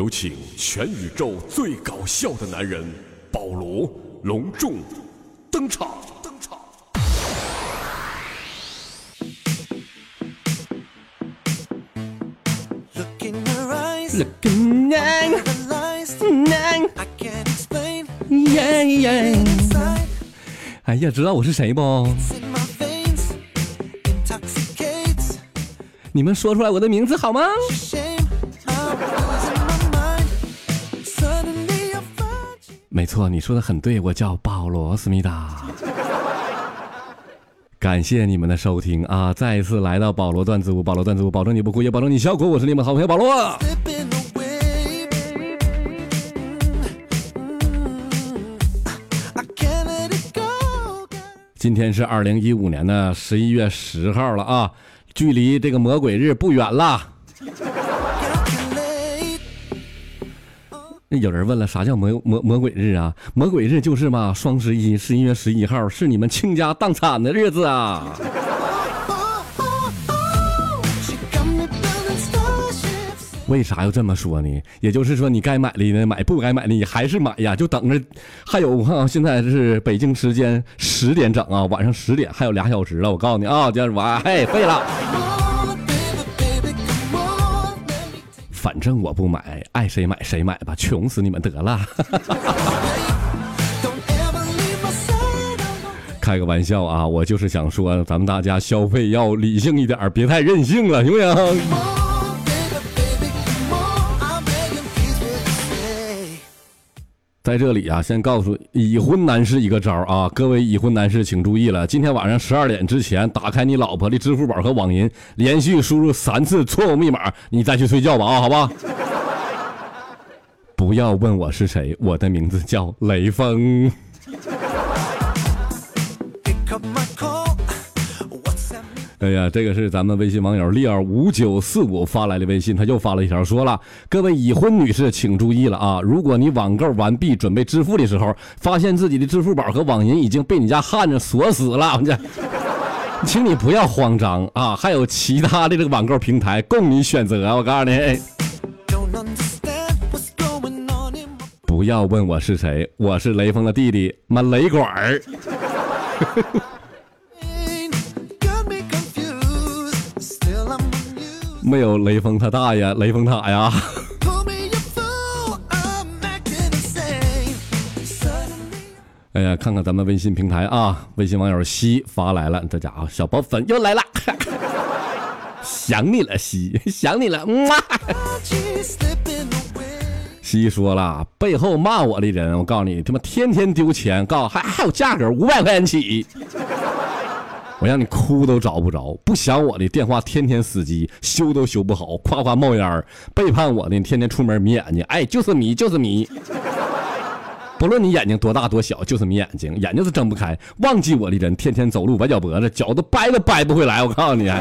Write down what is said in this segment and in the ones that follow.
有请全宇宙最搞笑的男人保罗隆重登场。登场。哎呀，知道我是谁不？你们说出来我的名字好吗？没错，你说的很对，我叫保罗思密达。感谢你们的收听啊！再一次来到保罗段子屋，保罗段子屋，保证你不哭，也保证你笑哭。我是你们好朋友保罗。今天是二零一五年的十一月十号了啊，距离这个魔鬼日不远了。那有人问了，啥叫魔魔魔鬼日啊？魔鬼日就是嘛，双十一，十一月十一号是你们倾家荡产的日子啊。为啥要这么说呢？也就是说，你该买的呢买，不该买的你还是买呀，就等着。还有，我看啊，现在是北京时间十点整啊，晚上十点还有俩小时了。我告诉你啊，这完，嘿，废了。反正我不买，爱谁买谁买吧，穷死你们得了。开个玩笑啊，我就是想说，咱们大家消费要理性一点，别太任性了，行不行？在这里啊，先告诉已婚男士一个招啊，各位已婚男士请注意了，今天晚上十二点之前，打开你老婆的支付宝和网银，连续输入三次错误密码，你再去睡觉吧啊，好吧？不要问我是谁，我的名字叫雷锋。哎呀，这个是咱们微信网友丽儿五九四五发来的微信，他又发了一条，说了：“各位已婚女士，请注意了啊！如果你网购完毕准备支付的时候，发现自己的支付宝和网银已经被你家汉子锁死了，这，请你不要慌张啊！还有其他的这个网购平台供你选择。我告诉你，不要问我是谁，我是雷锋的弟弟，妈雷管儿。”没有雷锋他大爷，雷锋塔呀！哎呀，看看咱们微信平台啊，微信网友西发来了，这家伙小包粉又来了，想你了西，想你了，哇！西说了，背后骂我的人，我告诉你，他妈天天丢钱，告诉还还有价格五百块钱起。我让你哭都找不着，不想我的电话天天死机，修都修不好，夸夸冒烟儿，背叛我的你天天出门迷眼睛，哎，就是迷就是迷，不论你眼睛多大多小，就是迷眼睛，眼睛是睁不开。忘记我的人天天走路崴脚脖子，脚都掰都掰不回来。我告诉你，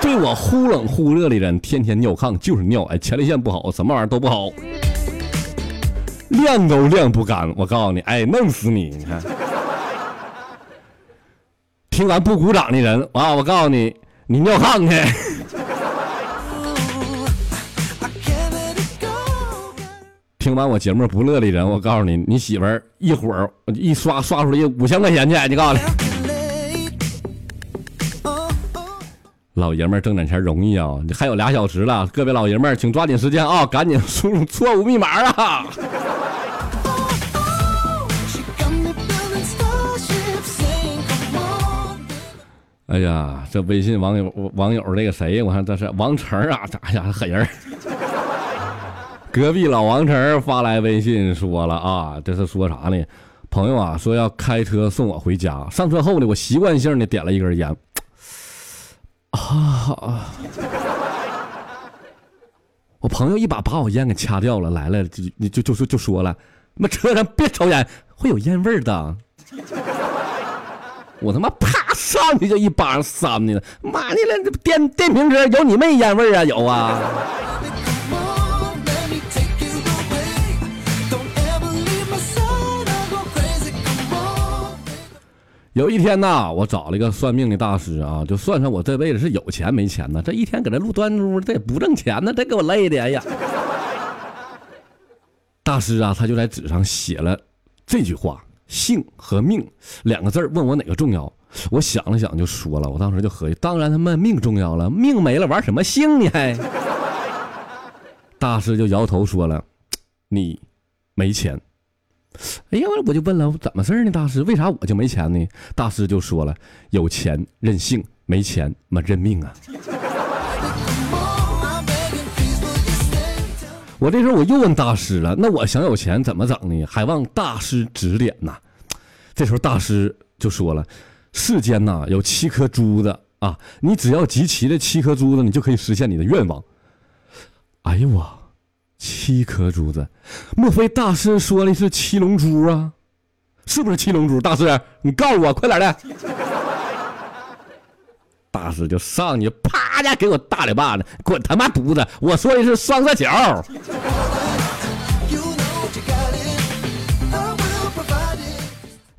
对我忽冷忽热的人天天尿炕就是尿，哎，前列腺不好，什么玩意儿都不好，晾都晾不干。我告诉你，哎，弄死你，你看。听完不鼓掌的人啊，我告诉你，你尿炕去。听完我节目不乐的人，我告诉你，你媳妇儿一会儿一刷刷出来五千块钱去，你告诉你，老爷们挣点钱容易啊！你还有俩小时了，各位老爷们请抓紧时间啊，赶紧输入错误密码啊！哎呀，这微信网友网友那个谁？我看这是王成啊，哎呀狠人！隔壁老王成发来微信说了啊，这是说啥呢？朋友啊，说要开车送我回家。上车后呢，我习惯性的点了一根烟。啊！我朋友一把把我烟给掐掉了，来了就就就说就说了，那车上别抽烟，会有烟味的。我他妈啪上去就一巴掌扇你了，妈的了，电电瓶车有你妹烟味啊？有啊！有一天呐，我找了一个算命的大师啊，就算算我这辈子是有钱没钱呢？这一天搁这录端珠，这也不挣钱呢，这给我累的，哎呀！大师啊，他就在纸上写了这句话：“性和命两个字问我哪个重要？”我想了想，就说了。我当时就合计，当然他妈命重要了，命没了玩什么性呢？还？大师就摇头说了：“你没钱。”哎呀，我就问了，怎么事呢？大师，为啥我就没钱呢？大师就说了：“有钱任性，没钱嘛认命啊。”我这时候我又问大师了，那我想有钱怎么整呢？还望大师指点呐。这时候大师就说了：“世间呐有七颗珠子啊，你只要集齐这七颗珠子，你就可以实现你的愿望。”哎呦我，七颗珠子，莫非大师说的是七龙珠啊？是不是七龙珠？大师，你告诉我，快点的。就上去，啪家给我大嘴巴子，滚他妈犊子！我说的是双色球。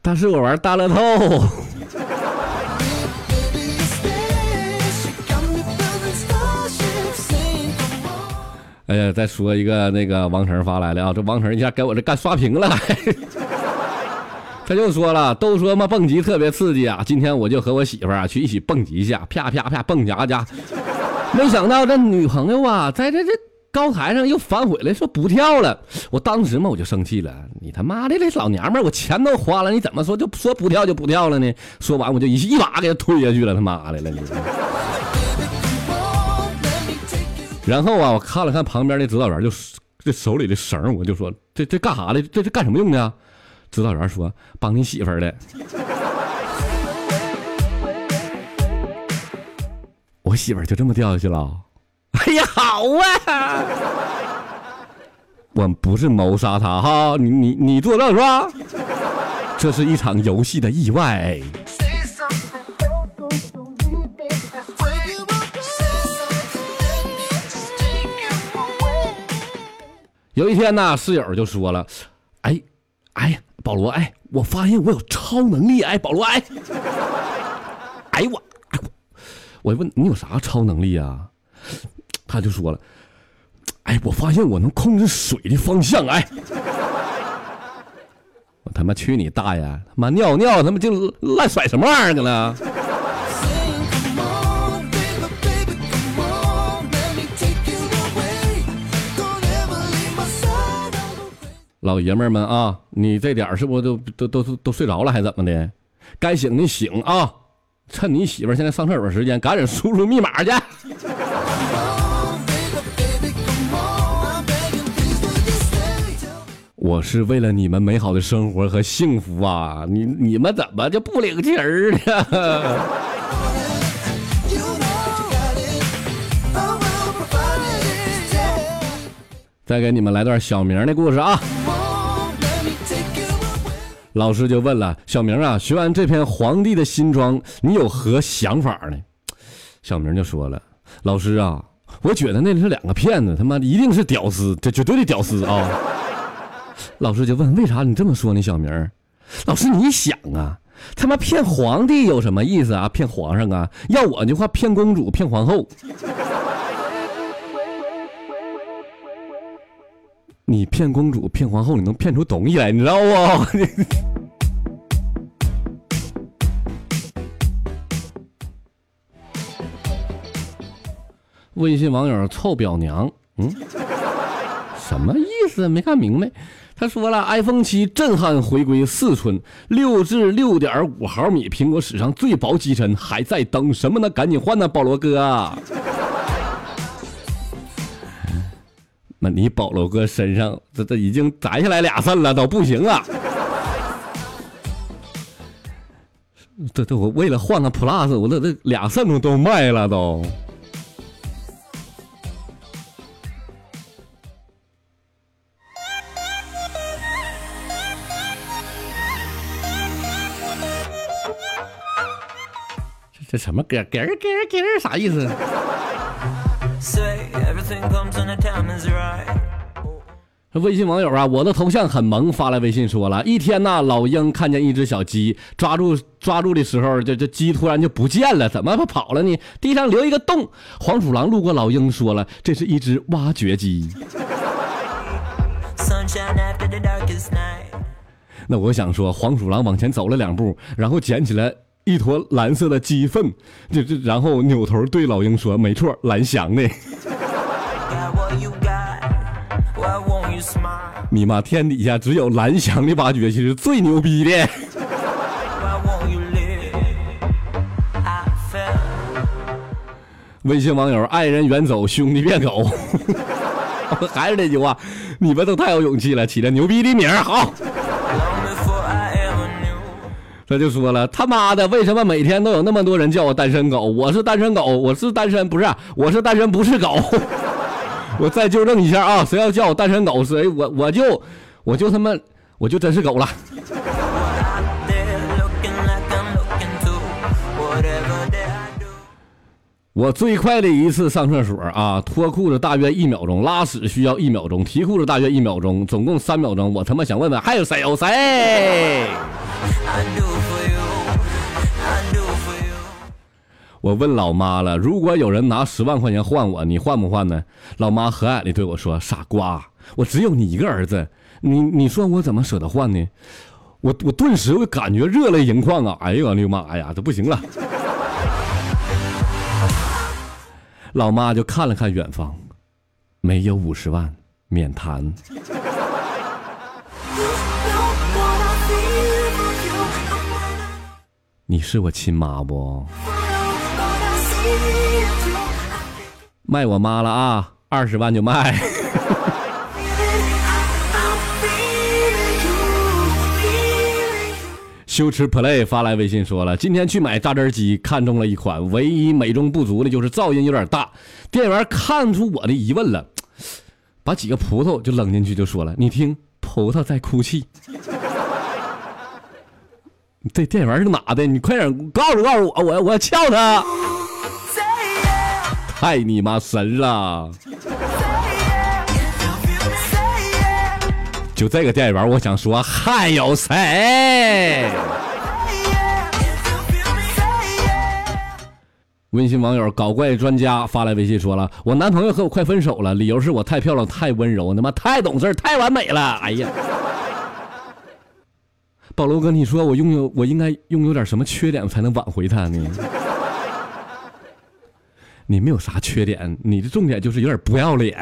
但是我玩大乐透。哎呀，再说一个那个王成发来的啊，这王成一下给我这干刷屏了。他就说了，都说嘛蹦极特别刺激啊，今天我就和我媳妇儿啊去一起蹦极一下，啪啪啪蹦家家，没想到这女朋友啊，在这这高台上又反悔了，说不跳了。我当时嘛我就生气了，你他妈的这老娘们儿，我钱都花了，你怎么说就说不跳就不跳了呢？说完我就一一把给他推下去了，他妈的了你。然后啊，我看了看旁边的指导员，就这手里的绳，我就说这这干啥的？这这干什么用的？啊指导员说：“帮你媳妇儿的。”我媳妇儿就这么掉下去了。哎呀，好啊！我不是谋杀她哈，你你你作证是吧？这是一场游戏的意外。有一天呢，室友就说了：“哎，哎，保罗，哎，我发现我有超能力，哎，保罗，哎，哎我，我，我问你有啥超能力啊？他就说了：哎，我发现我能控制水的方向，哎，我他妈去你大爷！他妈尿尿他妈就乱甩什么玩意儿去了？”老爷们儿们啊，你这点儿是不都都都都都睡着了，还怎么的？该醒的醒啊！趁你媳妇儿现在上厕所时间，赶紧输入密码去。我是为了你们美好的生活和幸福啊！你你们怎么就不领情儿呢？再给你们来段小明的故事啊！老师就问了小明啊，学完这篇《皇帝的新装》，你有何想法呢？小明就说了，老师啊，我觉得那是两个骗子，他妈的一定是屌丝，这绝对的屌丝啊！老师就问，为啥你这么说呢？小明，老师你想啊，他妈骗皇帝有什么意思啊？骗皇上啊？要我的话，骗公主，骗皇后。你骗公主、骗皇后，你能骗出东西来，你知道不？微信网友臭表娘，嗯，什么意思？没看明白。他说了，iPhone 七震撼回归四寸，六至六点五毫米，苹果史上最薄机身，还在等什么呢？赶紧换呢，保罗哥。你保罗哥身上这这已经摘下来俩肾了，都不行了。这这我为了换个 Plus，我这这俩肾都都卖了都。这这什么歌？咯咯咯啥意思？微信网友啊，我的头像很萌，发来微信说了一天呐，老鹰看见一只小鸡，抓住抓住的时候，这这鸡突然就不见了，怎么不跑了呢？地上留一个洞。黄鼠狼路过老鹰，说了，这是一只挖掘机。那我想说，黄鼠狼往前走了两步，然后捡起来一坨蓝色的鸡粪，这这，然后扭头对老鹰说：“没错，蓝翔的。”你妈，天底下只有蓝翔的挖掘机是最牛逼的。微信网友：爱人远走，兄弟变狗。还是那句话，你们都太有勇气了，起了牛逼的名儿，好。这就说了，他妈的，为什么每天都有那么多人叫我单身狗？我是单身狗，我是单身，不是，我是单身，不是狗。我再纠正一下啊，谁要叫我单身狗，谁我我就我就他妈我就真是狗了。我最快的一次上厕所啊，脱裤子大约一秒钟，拉屎需要一秒钟，提裤子大约一秒钟，总共三秒钟。我他妈想问问，还有谁？有谁？我问老妈了，如果有人拿十万块钱换我，你换不换呢？老妈和蔼的对我说：“傻瓜，我只有你一个儿子，你你说我怎么舍得换呢？”我我顿时我感觉热泪盈眶啊！哎呦我的妈呀，这不行了！老妈就看了看远方，没有五十万，免谈。你是我亲妈不？卖我妈了啊！二十万就卖。羞耻 play 发来微信说了，今天去买榨汁机，看中了一款，唯一美中不足的就是噪音有点大。店员看出我的疑问了，把几个葡萄就扔进去，就说了：“你听，葡萄在哭泣。”这店员是哪的？你快点告诉告诉我，我我要撬他。太你妈神了！就这个店员，我想说还有谁？微信网友搞怪专家发来微信说了：“我男朋友和我快分手了，理由是我太漂亮、太温柔，他妈太懂事、太完美了。”哎呀，保罗哥，你说我拥有我应该拥有点什么缺点才能挽回他呢？你没有啥缺点，你的重点就是有点不要脸。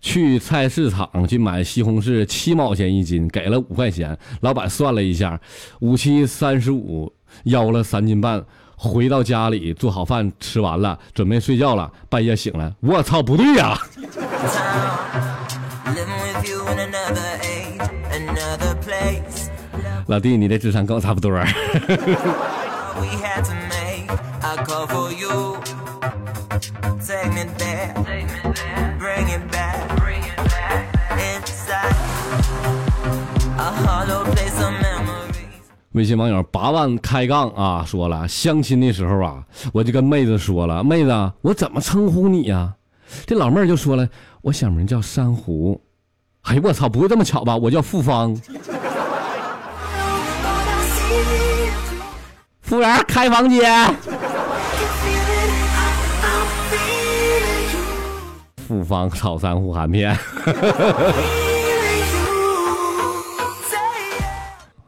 去菜市场去买西红柿，七毛钱一斤，给了五块钱。老板算了一下，五七三十五，要了三斤半。回到家里做好饭，吃完了，准备睡觉了。半夜醒了，我操，不对呀！老弟，你的智商跟我差不多。微信网友八万开杠啊，说了相亲的时候啊，我就跟妹子说了，妹子，我怎么称呼你呀？这老妹儿就说了，我小名叫珊瑚。哎呀，我操，不会这么巧吧？我叫付芳。服务员开房间。复方草珊瑚含片。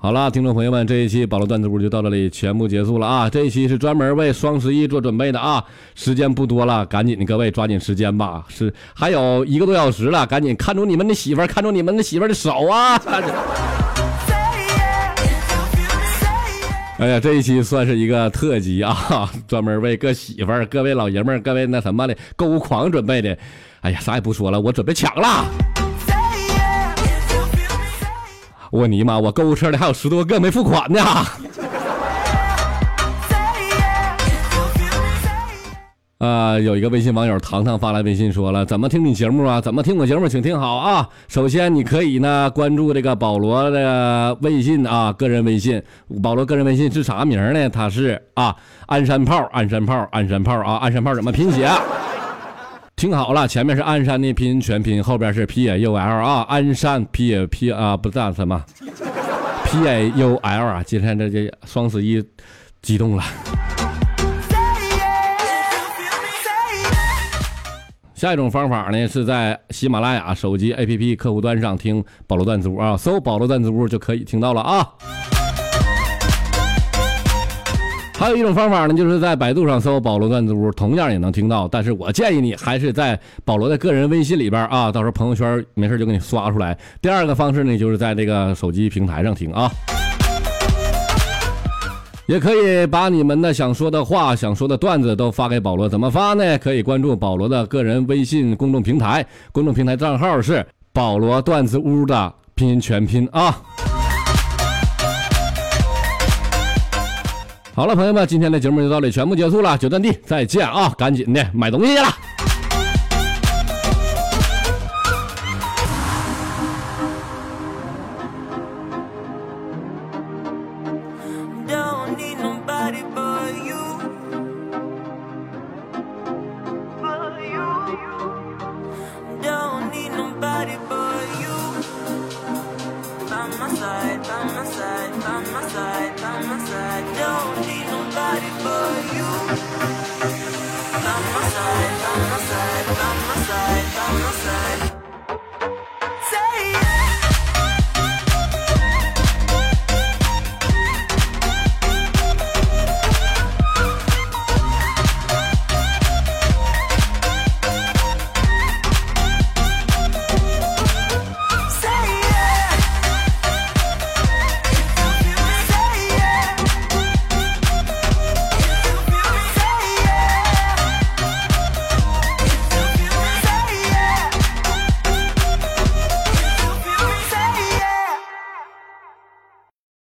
好了，听众朋友们，这一期保罗段子屋就到这里全部结束了啊！这一期是专门为双十一做准备的啊，时间不多了，赶紧的各位抓紧时间吧，是还有一个多小时了，赶紧看住你们的媳妇儿，看住你们的媳妇儿的手啊！哎呀，这一期算是一个特辑啊，专门为各媳妇儿、各位老爷们儿、各位那什么的购物狂准备的。哎呀，啥也不说了，我准备抢了。我尼玛，我购物车里还有十多个没付款呢。啊，有一个微信网友糖糖发来微信说了，怎么听你节目啊？怎么听我节目？请听好啊！首先你可以呢关注这个保罗的微信啊，个人微信。保罗个人微信是啥名呢？他是啊，鞍山炮，鞍山炮，鞍山炮啊，鞍山炮怎么拼写？听好了，前面是鞍山的拼音全拼，后边是 P A U L 啊，鞍山 P A P 啊，不是什么 P A U L 啊，今天这这双十一激动了。下一种方法呢，是在喜马拉雅手机 APP 客户端上听保罗段子屋啊，搜保罗段子屋就可以听到了啊。还有一种方法呢，就是在百度上搜“保罗段子屋”，同样也能听到。但是我建议你还是在保罗的个人微信里边啊，到时候朋友圈没事就给你刷出来。第二个方式呢，就是在这个手机平台上听啊，也可以把你们的想说的话、想说的段子都发给保罗。怎么发呢？可以关注保罗的个人微信公众平台，公众平台账号是“保罗段子屋”的拼音全拼啊。好了，朋友们，今天的节目就到这里，全部结束了，九段地再见啊！赶紧的买东西去了。